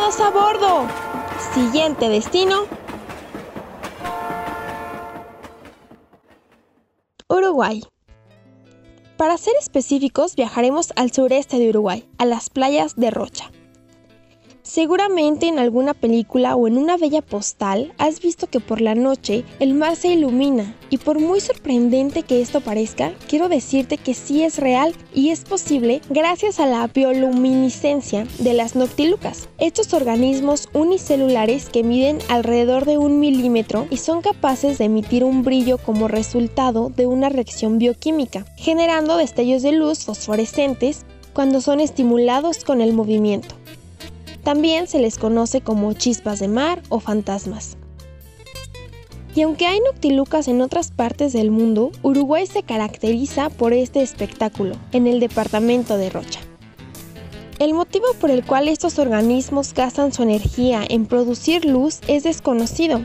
Todos a bordo. Siguiente destino. Uruguay. Para ser específicos, viajaremos al sureste de Uruguay, a las playas de Rocha. Seguramente en alguna película o en una bella postal has visto que por la noche el mar se ilumina y por muy sorprendente que esto parezca, quiero decirte que sí es real y es posible gracias a la bioluminiscencia de las noctilucas, estos organismos unicelulares que miden alrededor de un milímetro y son capaces de emitir un brillo como resultado de una reacción bioquímica, generando destellos de luz fosforescentes cuando son estimulados con el movimiento. También se les conoce como chispas de mar o fantasmas. Y aunque hay noctilucas en otras partes del mundo, Uruguay se caracteriza por este espectáculo, en el departamento de Rocha. El motivo por el cual estos organismos gastan su energía en producir luz es desconocido.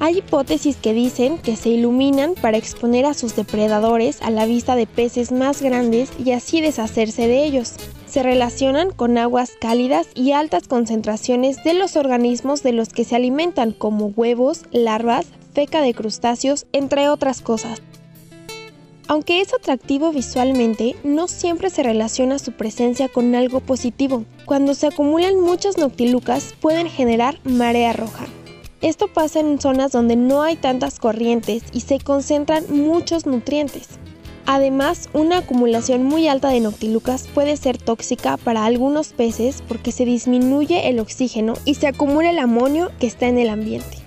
Hay hipótesis que dicen que se iluminan para exponer a sus depredadores a la vista de peces más grandes y así deshacerse de ellos se relacionan con aguas cálidas y altas concentraciones de los organismos de los que se alimentan como huevos, larvas, feca de crustáceos, entre otras cosas. Aunque es atractivo visualmente, no siempre se relaciona su presencia con algo positivo. Cuando se acumulan muchas noctilucas pueden generar marea roja. Esto pasa en zonas donde no hay tantas corrientes y se concentran muchos nutrientes. Además, una acumulación muy alta de noctilucas puede ser tóxica para algunos peces porque se disminuye el oxígeno y se acumula el amonio que está en el ambiente.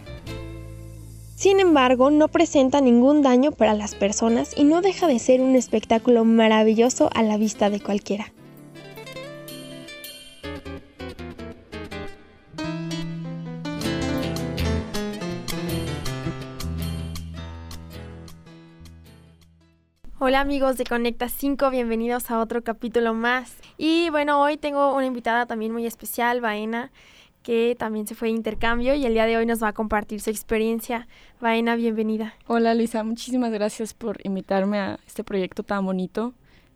Sin embargo, no presenta ningún daño para las personas y no deja de ser un espectáculo maravilloso a la vista de cualquiera. Hola amigos de Conecta 5, bienvenidos a otro capítulo más. Y bueno, hoy tengo una invitada también muy especial, Baena, que también se fue de intercambio y el día de hoy nos va a compartir su experiencia. Baena, bienvenida. Hola Luisa, muchísimas gracias por invitarme a este proyecto tan bonito.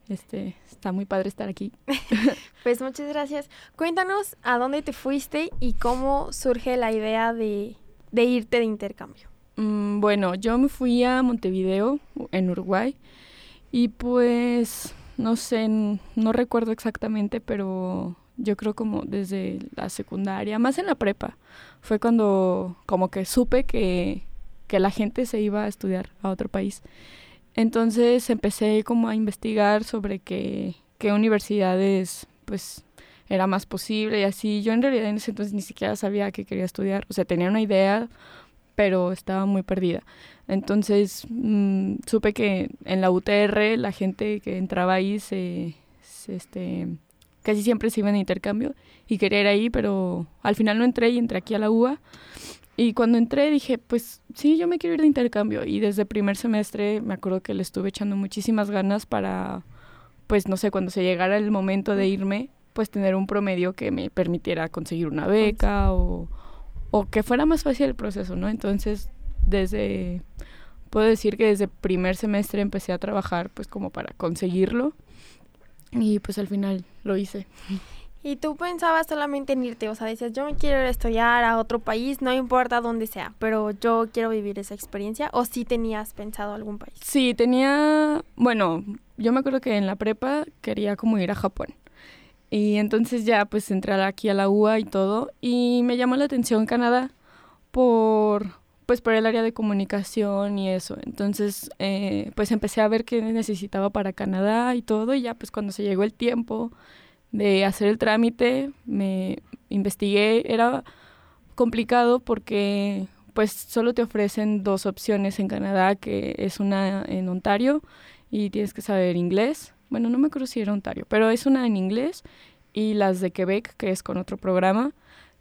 Este, está muy padre estar aquí. pues muchas gracias. Cuéntanos a dónde te fuiste y cómo surge la idea de, irte de intercambio. Mm, bueno, yo me fui a Montevideo, en Uruguay. Y pues, no sé, no recuerdo exactamente, pero yo creo como desde la secundaria, más en la prepa, fue cuando como que supe que, que la gente se iba a estudiar a otro país. Entonces empecé como a investigar sobre qué, qué universidades pues era más posible y así. Yo en realidad en ese entonces ni siquiera sabía que quería estudiar, o sea, tenía una idea, pero estaba muy perdida. Entonces mm, supe que en la UTR la gente que entraba ahí se, este, casi siempre se iba en intercambio y quería ir ahí, pero al final no entré y entré aquí a la UA. Y cuando entré dije, pues sí, yo me quiero ir de intercambio. Y desde el primer semestre me acuerdo que le estuve echando muchísimas ganas para, pues no sé, cuando se llegara el momento de irme, pues tener un promedio que me permitiera conseguir una beca o, o que fuera más fácil el proceso, ¿no? Entonces desde, puedo decir que desde primer semestre empecé a trabajar pues como para conseguirlo y pues al final lo hice. Y tú pensabas solamente en irte, o sea, decías, yo me quiero estudiar a otro país, no importa dónde sea, pero yo quiero vivir esa experiencia, o sí tenías pensado algún país? Sí, tenía, bueno, yo me acuerdo que en la prepa quería como ir a Japón. Y entonces ya pues entré aquí a la UA y todo, y me llamó la atención Canadá por pues por el área de comunicación y eso. Entonces, eh, pues empecé a ver qué necesitaba para Canadá y todo, y ya pues cuando se llegó el tiempo de hacer el trámite, me investigué, era complicado porque pues solo te ofrecen dos opciones en Canadá, que es una en Ontario y tienes que saber inglés. Bueno, no me acuerdo si era Ontario, pero es una en inglés y las de Quebec, que es con otro programa,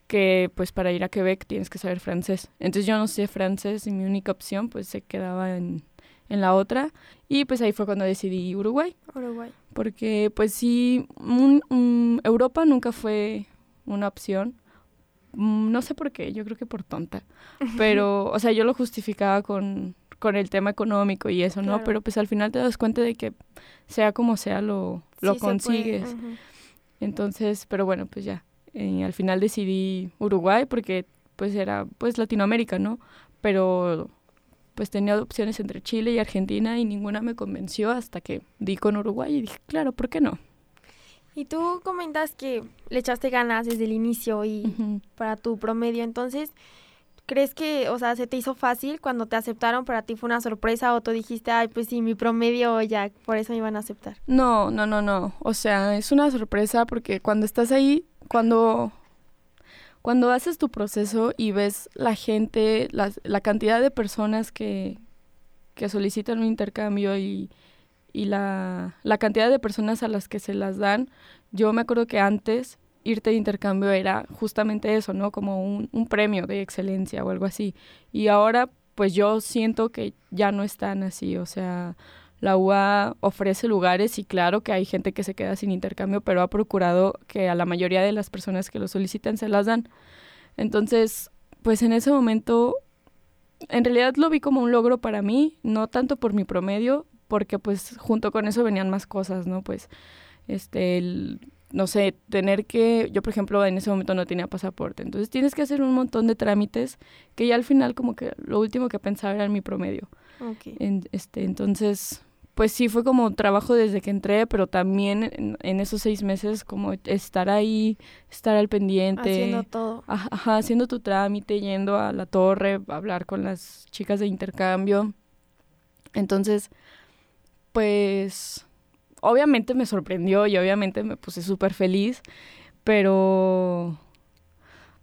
que pues para ir a Quebec tienes que saber francés. Entonces yo no sé francés y mi única opción pues se quedaba en, en la otra y pues ahí fue cuando decidí Uruguay. Uruguay. Porque pues sí, un, Europa nunca fue una opción. Mm, no sé por qué, yo creo que por tonta. Pero, o sea, yo lo justificaba con, con el tema económico y eso, ¿no? Pero pues al final te das cuenta de que sea como sea lo, lo consigues. Entonces, pero bueno, pues ya. Eh, al final decidí Uruguay porque pues era pues Latinoamérica, ¿no? Pero pues tenía opciones entre Chile y Argentina y ninguna me convenció hasta que di con Uruguay y dije, claro, ¿por qué no? Y tú comentas que le echaste ganas desde el inicio y para tu promedio, entonces, ¿crees que, o sea, se te hizo fácil cuando te aceptaron? ¿Para ti fue una sorpresa o tú dijiste, ay, pues sí, mi promedio ya, por eso me iban a aceptar? No, no, no, no. O sea, es una sorpresa porque cuando estás ahí, cuando cuando haces tu proceso y ves la gente, la, la cantidad de personas que, que solicitan un intercambio y, y la, la, cantidad de personas a las que se las dan, yo me acuerdo que antes irte de intercambio era justamente eso, ¿no? Como un, un premio de excelencia o algo así. Y ahora, pues yo siento que ya no están así, o sea, la UA ofrece lugares y claro que hay gente que se queda sin intercambio, pero ha procurado que a la mayoría de las personas que lo solicitan se las dan. Entonces, pues en ese momento, en realidad lo vi como un logro para mí, no tanto por mi promedio, porque pues junto con eso venían más cosas, ¿no? Pues, este, el, no sé, tener que, yo por ejemplo en ese momento no tenía pasaporte, entonces tienes que hacer un montón de trámites que ya al final como que lo último que pensaba era en mi promedio. Okay. este, entonces, pues sí fue como trabajo desde que entré, pero también en, esos seis meses como estar ahí, estar al pendiente. Haciendo todo. Ajá, haciendo tu trámite, yendo a la torre, hablar con las chicas de intercambio. Entonces, pues, obviamente me sorprendió y obviamente me puse súper feliz, pero,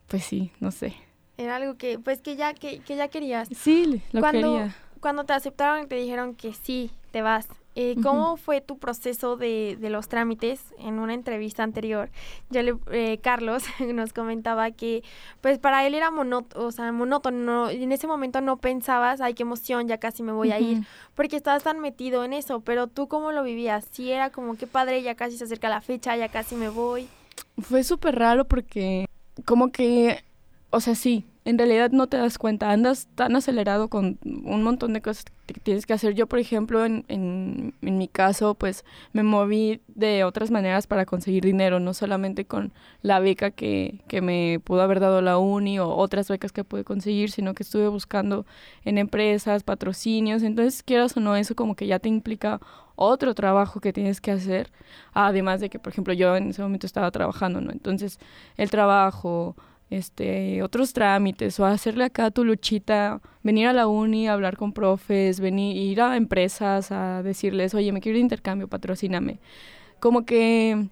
pues sí, no sé. Era algo que, pues que ya, que, que ya querías. Sí, lo quería. Cuando te aceptaron y te dijeron que sí, te vas. Eh, ¿Cómo fue tu proceso de, de, los trámites? En una entrevista anterior, ya le, eh, Carlos nos comentaba que pues para él era monótono, o sea, monótono. En ese momento no pensabas, ay, qué emoción, ya casi me voy a ir, porque estabas tan metido en eso. Pero tú, ¿cómo lo vivías? Sí, era como, qué padre, ya casi se acerca la fecha, ya casi me voy. Fue súper raro porque como que, o sea, sí, en realidad no te das cuenta, andas tan acelerado con un montón de cosas que tienes que hacer. Yo, por ejemplo, en, en, en, mi caso, pues me moví de otras maneras para conseguir dinero, no solamente con la beca que, que me pudo haber dado la uni o otras becas que pude conseguir, sino que estuve buscando en empresas, patrocinios. Entonces, quieras o no, eso como que ya te implica otro trabajo que tienes que hacer, además de que, por ejemplo, yo en ese momento estaba trabajando, ¿no? Entonces, el trabajo este, otros trámites o hacerle acá tu luchita, venir a la uni, hablar con profes, venir, ir a empresas a decirles, oye, me quiero de intercambio, patrocíname. Como que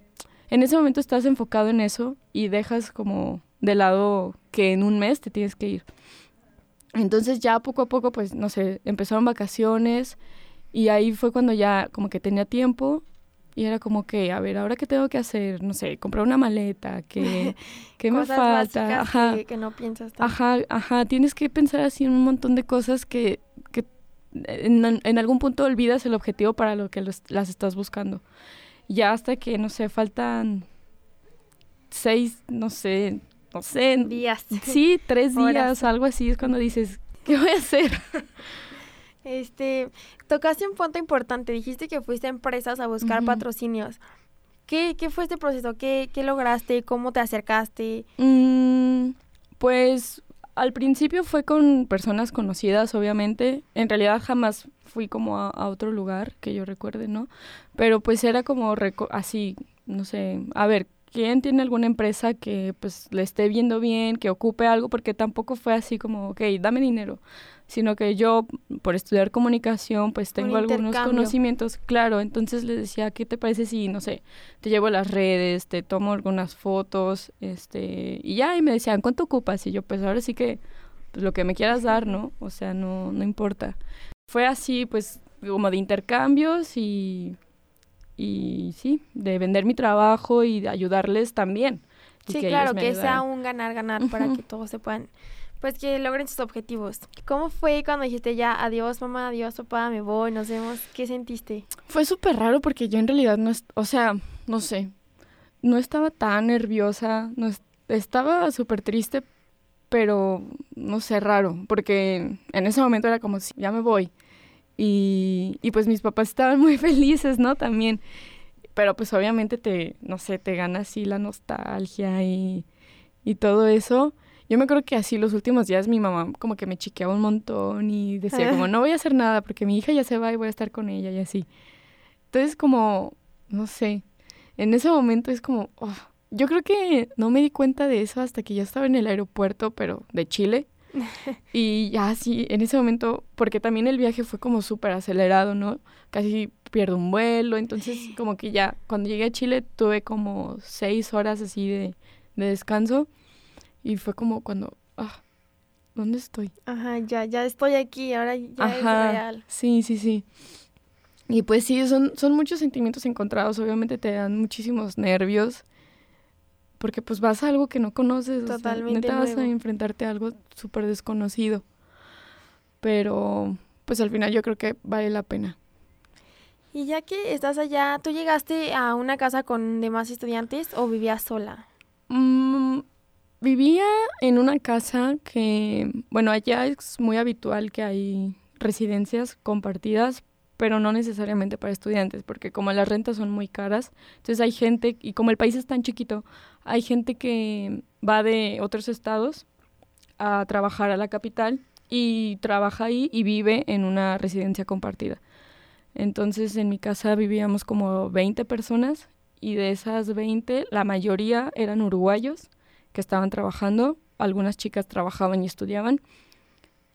en ese momento estás enfocado en eso y dejas como de lado que en un mes te tienes que ir. Entonces ya poco a poco, pues, no sé, empezaron vacaciones y ahí fue cuando ya como que tenía tiempo y era como que, a ver, ahora qué tengo que hacer, no sé, comprar una maleta, que, que me falta, ajá, que, no piensas. Ajá, ajá, tienes que pensar así en un montón de cosas que, que en, en algún punto olvidas el objetivo para lo que las estás buscando. Ya hasta que, no sé, faltan seis, no sé, no sé. Días. Sí, tres días, algo así, es cuando dices, ¿qué voy a hacer? Este, tocaste un punto importante, dijiste que fuiste a empresas a buscar patrocinios. ¿Qué, ¿Qué, fue este proceso? ¿Qué, ¿Qué, lograste? ¿Cómo te acercaste? Mm, pues al principio fue con personas conocidas, obviamente. En realidad jamás fui como a, otro lugar que yo recuerde, ¿no? Pero pues era como así, no sé, a ver, ¿quién tiene alguna empresa que pues le esté viendo bien, que ocupe algo? Porque tampoco fue así como, ok, dame dinero sino que yo, por estudiar comunicación, pues tengo algunos conocimientos, claro, entonces les decía, ¿qué te parece si, no sé, te llevo a las redes, te tomo algunas fotos, este, y ya, y me decían, ¿cuánto ocupas? Y yo, pues ahora sí que, pues lo que me quieras dar, ¿no? O sea, no, no importa. Fue así, pues, como de intercambios y, y sí, de vender mi trabajo y de ayudarles también. Sí, claro, que sea un ganar-ganar para que todos se puedan, pues que logren sus objetivos. ¿Cómo fue cuando dijiste ya, adiós mamá, adiós papá, me voy, nos vemos? ¿Qué sentiste? Fue súper raro porque yo en realidad no, o sea, no sé, no estaba tan nerviosa, no estaba súper triste, pero no sé, raro, porque en ese momento era como si ya me voy. Y, y pues mis papás estaban muy felices, ¿no? También pero pues obviamente te, no sé, te gana así la nostalgia y, y todo eso. Yo me acuerdo que así los últimos días mi mamá como que me chiqueaba un montón y decía como no voy a hacer nada porque mi hija ya se va y voy a estar con ella y así. Entonces como, no sé, en ese momento es como, oh, yo creo que no me di cuenta de eso hasta que ya estaba en el aeropuerto, pero de Chile. y ya sí, en ese momento, porque también el viaje fue como súper acelerado, ¿no? Casi pierdo un vuelo, entonces como que ya cuando llegué a Chile tuve como seis horas así de, descanso y fue como cuando, ah, ¿dónde estoy? Ajá, ya, ya estoy aquí, ahora ya es real. Sí, sí, sí. Y pues sí, son, son muchos sentimientos encontrados, obviamente te dan muchísimos nervios, porque pues vas a algo que no conoces, Totalmente o sea, vas a enfrentarte a algo súper desconocido, pero pues al final yo creo que vale la pena. Y ya que estás allá, ¿tú llegaste a una casa con demás estudiantes o vivías sola? Mm, vivía en una casa que, bueno, allá es muy habitual que hay residencias compartidas, pero no necesariamente para estudiantes, porque como las rentas son muy caras, entonces hay gente, y como el país es tan chiquito, hay gente que va de otros estados a trabajar a la capital y trabaja ahí y vive en una residencia compartida. Entonces en mi casa vivíamos como 20 personas y de esas 20 la mayoría eran uruguayos que estaban trabajando, algunas chicas trabajaban y estudiaban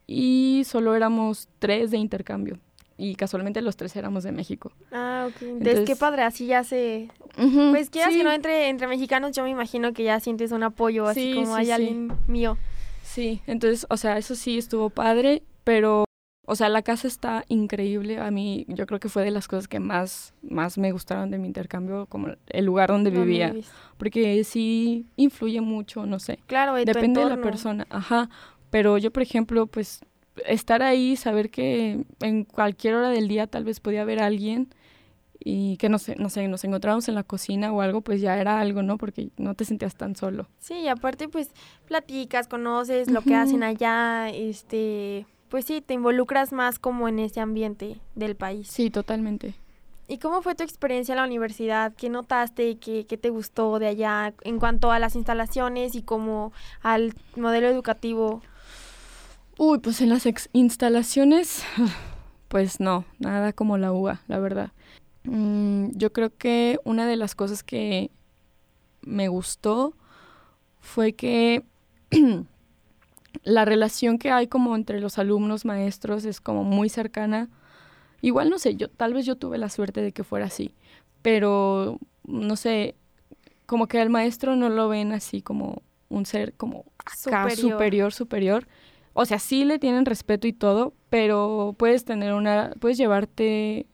y solo éramos tres de intercambio y casualmente los tres éramos de México. Ah, ok. Entonces, qué padre, así ya se... pues quieras que no entre, entre mexicanos, yo me imagino que ya sientes un apoyo, así como hay alguien mío. Sí, entonces, o sea, eso sí estuvo padre, pero o sea, la casa está increíble. A mí yo creo que fue de las cosas que más, más me gustaron de mi intercambio, como el lugar donde vivía. Porque sí influye mucho, no sé. Claro, Depende de la persona. Ajá. Pero yo, por ejemplo, pues estar ahí, saber que en cualquier hora del día tal vez podía haber alguien y que no sé, no sé, nos encontrábamos en la cocina o algo, pues ya era algo, ¿no? Porque no te sentías tan solo. Sí, y aparte pues platicas, conoces lo que hacen allá, este, pues sí, te involucras más como en ese ambiente del país. Sí, totalmente. ¿Y cómo fue tu experiencia en la universidad? ¿Qué notaste? ¿Qué, qué te gustó de allá en cuanto a las instalaciones y como al modelo educativo? Uy, pues en las instalaciones, pues no, nada como la UA, la verdad. Mm, yo creo que una de las cosas que me gustó fue que la relación que hay como entre los alumnos, maestros, es como muy cercana. Igual no sé, yo tal vez yo tuve la suerte de que fuera así, pero no sé, como que al maestro no lo ven así como un ser como acá superior, superior. O sea, sí le tienen respeto y todo, pero puedes tener una, puedes llevarte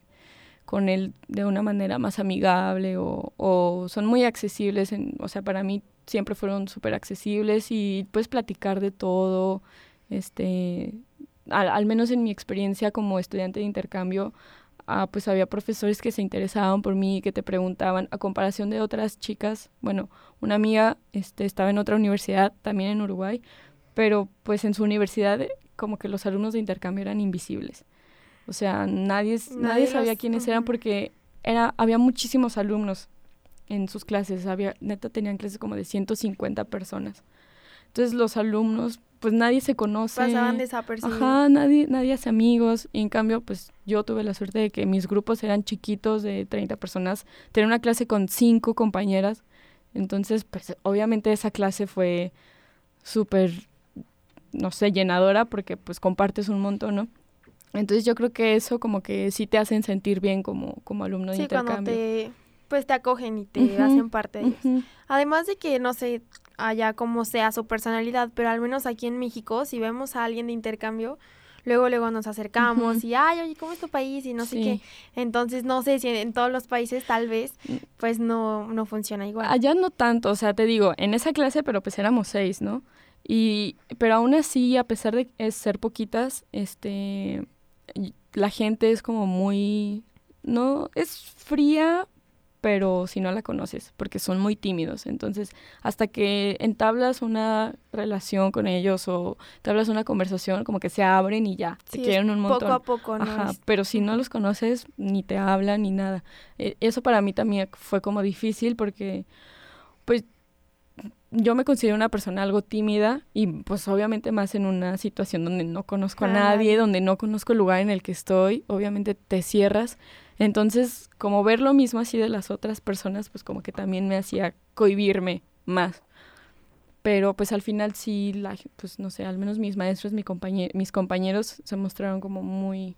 con él de una manera más amigable o, o son muy accesibles. En, o sea, para mí siempre fueron súper accesibles y puedes platicar de todo. Este, al, menos en mi experiencia como estudiante de intercambio, ah, pues había profesores que se interesaban por mí, que te preguntaban, a comparación de otras chicas, bueno, una amiga este, estaba en otra universidad, también en Uruguay, pero pues en su universidad eh, como que los alumnos de intercambio eran invisibles. O sea, nadie, nadie, sabía quiénes eran porque era, había muchísimos alumnos en sus clases. Había, neta, tenían clases como de 150 personas. Entonces los alumnos, pues nadie se conoce. Pasaban desapercibidos. Ajá, nadie, nadie hace amigos. Y en cambio, pues yo tuve la suerte de que mis grupos eran chiquitos, de 30 personas. Tenía una clase con cinco compañeras. Entonces, pues obviamente esa clase fue súper, no sé, llenadora porque pues compartes un montón, ¿no? Entonces yo creo que eso como que sí te hacen sentir bien como, como alumno de intercambio. Cuando te, pues te acogen y te hacen parte de ellos. Además de que, no sé, allá como sea su personalidad, pero al menos aquí en México, si vemos a alguien de intercambio, luego luego nos acercamos y ay, oye, ¿cómo es tu país? y no sé qué. Entonces, no sé si en todos los países tal vez mm. pues no no funciona igual. Allá no tanto, o sea, te digo, en esa clase pero pues éramos seis, ¿no? Y pero aún así, a pesar de ser poquitas, este la gente es como muy no es fría, pero si no la conoces, porque son muy tímidos. Entonces, hasta que entablas una relación con ellos o entablas una conversación, como que se abren y ya, te quieren un montón. Poco a poco, ¿no? Ajá, pero si no los conoces, ni te hablan ni nada. E, eso para mí también fue como difícil porque, pues, yo me considero una persona algo tímida y pues obviamente más en una situación donde no conozco a nadie, donde no conozco el lugar en el que estoy, obviamente te cierras entonces, como ver lo mismo así de las otras personas, pues como que también me hacía cohibirme más. Pero pues al final sí, la, pues no sé, al menos mis maestros, mi mis compañeros se mostraron como muy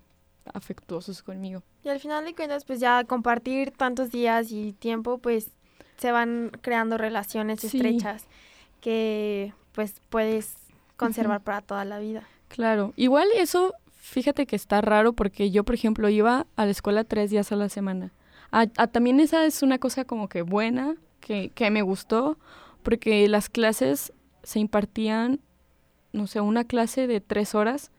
afectuosos conmigo. Y al final de cuentas, pues ya compartir tantos días y tiempo, pues se van creando relaciones estrechas que pues puedes conservar para toda la vida. Claro, igual eso Fíjate que está raro porque yo, por ejemplo, iba a la escuela tres días a la semana. también esa es una cosa como que buena, que, que me gustó, porque las clases se impartían, no sé, una clase de tres horas,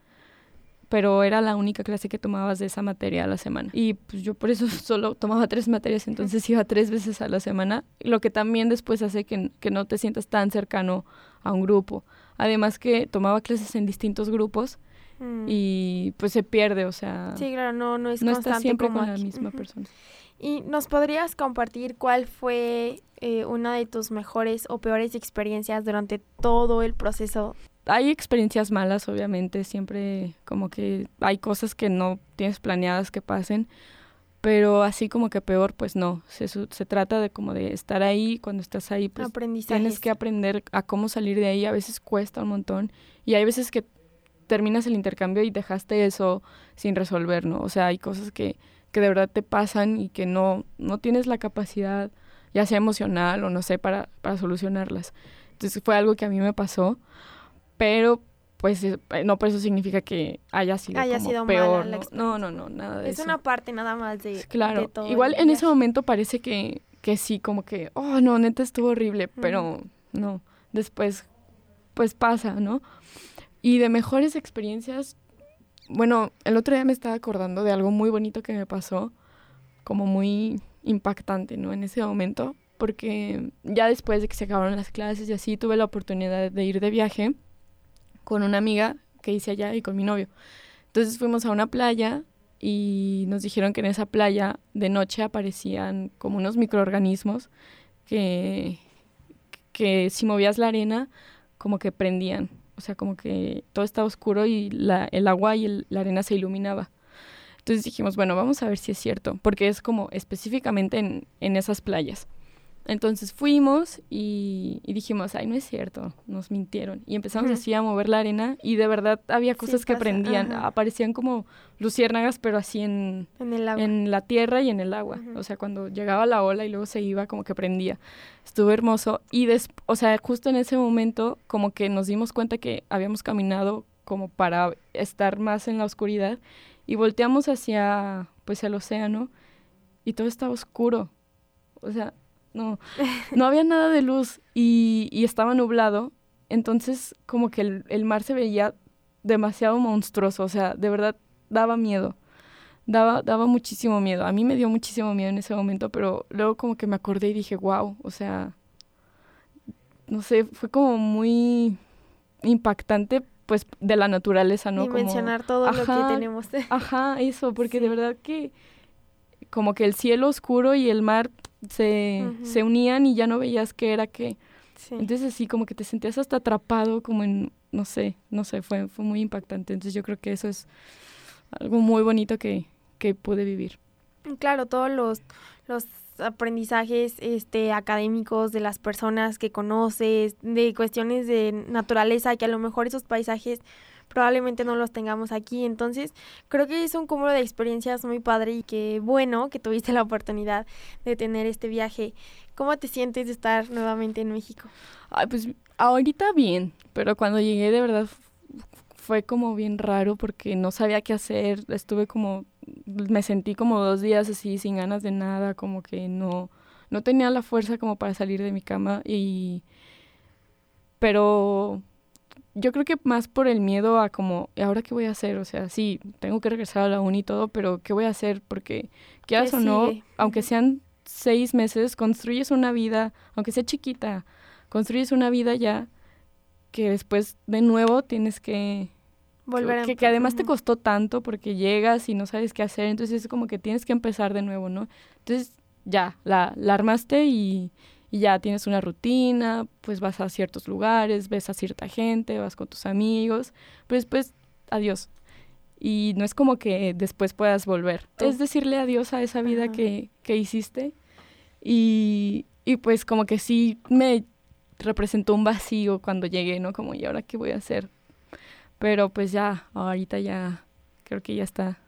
pero era la única clase que tomabas de esa materia a la semana. Y pues yo por eso solo tomaba tres materias, entonces iba tres veces a la semana, lo que también después hace que, que no te sientas tan cercano a un grupo. Además que tomaba clases en distintos grupos Mm. y pues se pierde, o sea. Sí, claro, no, no es no siempre con la misma persona. ¿Y nos podrías compartir cuál fue eh, una de tus mejores o peores experiencias durante todo el proceso? Hay experiencias malas, obviamente, siempre como que hay cosas que no tienes planeadas que pasen, pero así como que peor, pues no, se, se trata de como de estar ahí, cuando estás ahí, pues tienes que aprender a cómo salir de ahí, a veces cuesta un montón y hay veces que terminas el intercambio y dejaste eso sin resolver, ¿no? O sea, hay cosas que, que de verdad te pasan y que no, no tienes la capacidad, ya sea emocional o no sé, para, para solucionarlas. Entonces fue algo que a mí me pasó, pero pues eh, no por eso significa que haya sido, haya sido peor. ¿no? no, no, nada de es eso. Es una parte nada más de, claro, todo. Igual en ese momento parece que, que sí, como que, oh, no, neta estuvo horrible, pero no, después pues pasa, ¿no? Y de mejores experiencias, bueno, el otro día me estaba acordando de algo muy bonito que me pasó, como muy impactante, ¿no? En ese momento, porque ya después de que se acabaron las clases y así, tuve la oportunidad de ir de viaje con una amiga que hice allá y con mi novio. Entonces fuimos a una playa y nos dijeron que en esa playa de noche aparecían como unos microorganismos que, que si movías la arena como que prendían o sea, como que todo estaba oscuro y el agua y la arena se iluminaba. Entonces dijimos, bueno, vamos a ver si es cierto, porque es como específicamente en, en esas playas. Entonces fuimos y, dijimos, ay, no es cierto, nos mintieron. Y empezamos así a mover la arena y de verdad había cosas que prendían, aparecían como luciérnagas, pero así en, en, la tierra y en el agua. O sea, cuando llegaba la ola y luego se iba, como que prendía. Estuvo hermoso. Y, des o sea, justo en ese momento, como que nos dimos cuenta que habíamos caminado como para estar más en la oscuridad y volteamos hacia, pues, el océano y todo estaba oscuro. O sea, no, no había nada de luz y, estaba nublado, entonces como que el, mar se veía demasiado monstruoso, o sea, de verdad daba miedo, daba, daba muchísimo miedo, a mí me dio muchísimo miedo en ese momento, pero luego como que me acordé y dije, wow, o sea, no sé, fue como muy impactante pues de la naturaleza, ¿no? Y mencionar todo lo que tenemos. Ajá, eso, porque de verdad que como que el cielo oscuro y el mar se, se unían y ya no veías qué era qué. Entonces así como que te sentías hasta atrapado como en, no sé, no sé, fue, fue muy impactante. Entonces yo creo que eso es algo muy bonito que, que pude vivir. Claro, todos los, los aprendizajes este académicos de las personas que conoces, de cuestiones de naturaleza, que a lo mejor esos paisajes probablemente no los tengamos aquí. Entonces, creo que es un cúmulo de experiencias muy padre y que bueno que tuviste la oportunidad de tener este viaje. ¿Cómo te sientes de estar nuevamente en México? Ay, pues ahorita bien, pero cuando llegué de verdad fue como bien raro porque no sabía qué hacer, estuve como, me sentí como dos días así sin ganas de nada, como que no, no tenía la fuerza como para salir de mi cama y, pero yo creo que más por el miedo a como, ¿y ahora qué voy a hacer? O sea, sí, tengo que regresar a la uni y todo, pero ¿qué voy a hacer? Porque, quieras o no, aunque sean seis meses, construyes una vida, aunque sea chiquita, construyes una vida ya que después de nuevo tienes que volver que, que, además te costó tanto porque llegas y no sabes qué hacer, entonces es como que tienes que empezar de nuevo, ¿no? Entonces ya, la, la armaste y, y ya tienes una rutina, pues vas a ciertos lugares, ves a cierta gente, vas con tus amigos, pero después, adiós. Y no es como que después puedas volver. Es decirle adiós a esa vida que, que, hiciste. Y, y pues como que sí me representó un vacío cuando llegué, ¿no? Como, ¿y ahora qué voy a hacer? Pero pues ya, ahorita ya, creo que ya está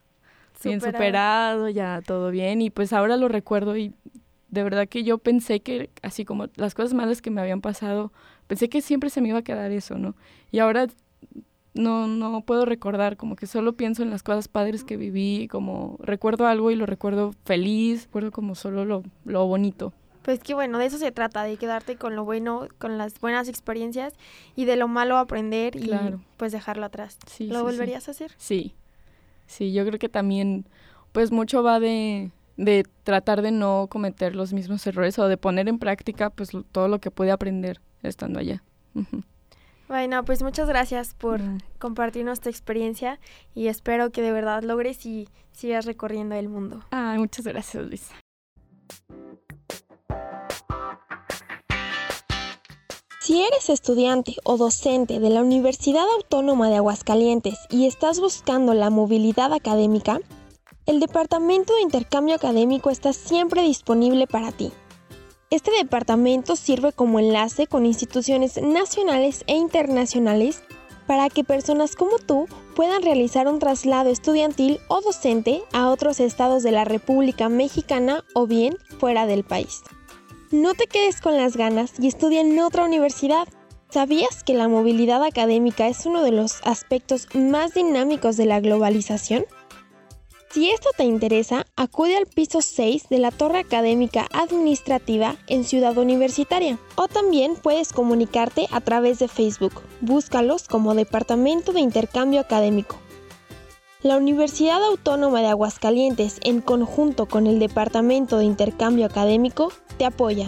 bien superado, ya todo bien. Y pues ahora lo recuerdo y de verdad que yo pensé que, así como las cosas malas que me habían pasado, pensé que siempre se me iba a quedar eso, ¿no? Y ahora no, no puedo recordar, como que solo pienso en las cosas padres que viví, como recuerdo algo y lo recuerdo feliz, recuerdo como solo lo, lo bonito. Pues que bueno, de eso se trata, de quedarte con lo bueno, con las buenas experiencias y de lo malo aprender y pues dejarlo atrás. ¿Lo volverías a hacer? Sí, sí, yo creo que también pues mucho va de, de tratar de no cometer los mismos errores o de poner en práctica pues todo lo que puede aprender estando allá. Bueno, pues muchas gracias por compartirnos tu experiencia y espero que de verdad logres y sigas recorriendo el mundo. Ah, muchas gracias, Luisa. Si eres estudiante o docente de la Universidad Autónoma de Aguascalientes y estás buscando la movilidad académica, el Departamento de Intercambio Académico está siempre disponible para ti. Este departamento sirve como enlace con instituciones nacionales e internacionales para que personas como tú puedan realizar un traslado estudiantil o docente a otros estados de la República Mexicana o bien fuera del país. No te quedes con las ganas y estudia en otra universidad. ¿Sabías que la movilidad académica es uno de los aspectos más dinámicos de la globalización? Si esto te interesa, acude al piso 6 de la Torre Académica Administrativa en Ciudad Universitaria o también puedes comunicarte a través de Facebook. Búscalos como Departamento de Intercambio Académico. La Universidad Autónoma de Aguascalientes, en conjunto con el Departamento de Intercambio Académico, te apoya.